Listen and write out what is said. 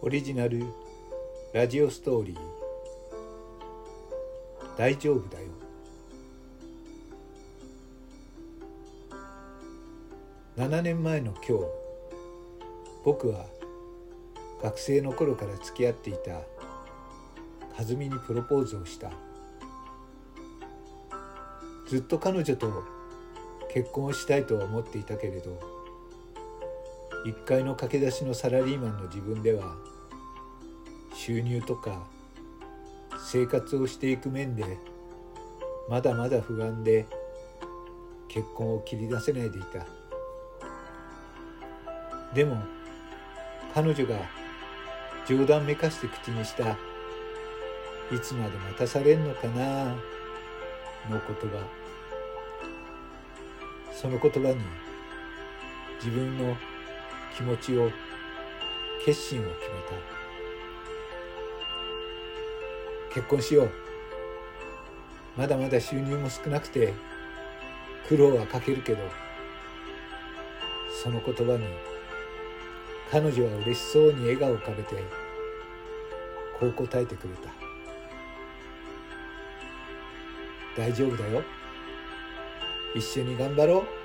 オリジナルラジオストーリー。大丈夫だよ。7年前の今日僕は学生の頃から付き合っていた和美にプロポーズをした。ずっと彼女と結婚をしたいとは思っていたけれど一階の駆け出しのサラリーマンの自分では収入とか生活をしていく面でまだまだ不安で結婚を切り出せないでいた。でも彼女が冗談めかして口にした「いつまで待たされんのかな」の言葉。その言葉に自分の気持ちを決心を決めた。結婚しよう。まだまだ収入も少なくて苦労はかけるけどその言葉に彼女は嬉しそうに笑顔を浮かべてこう答えてくれた。大丈夫だよ。一緒に頑張ろう。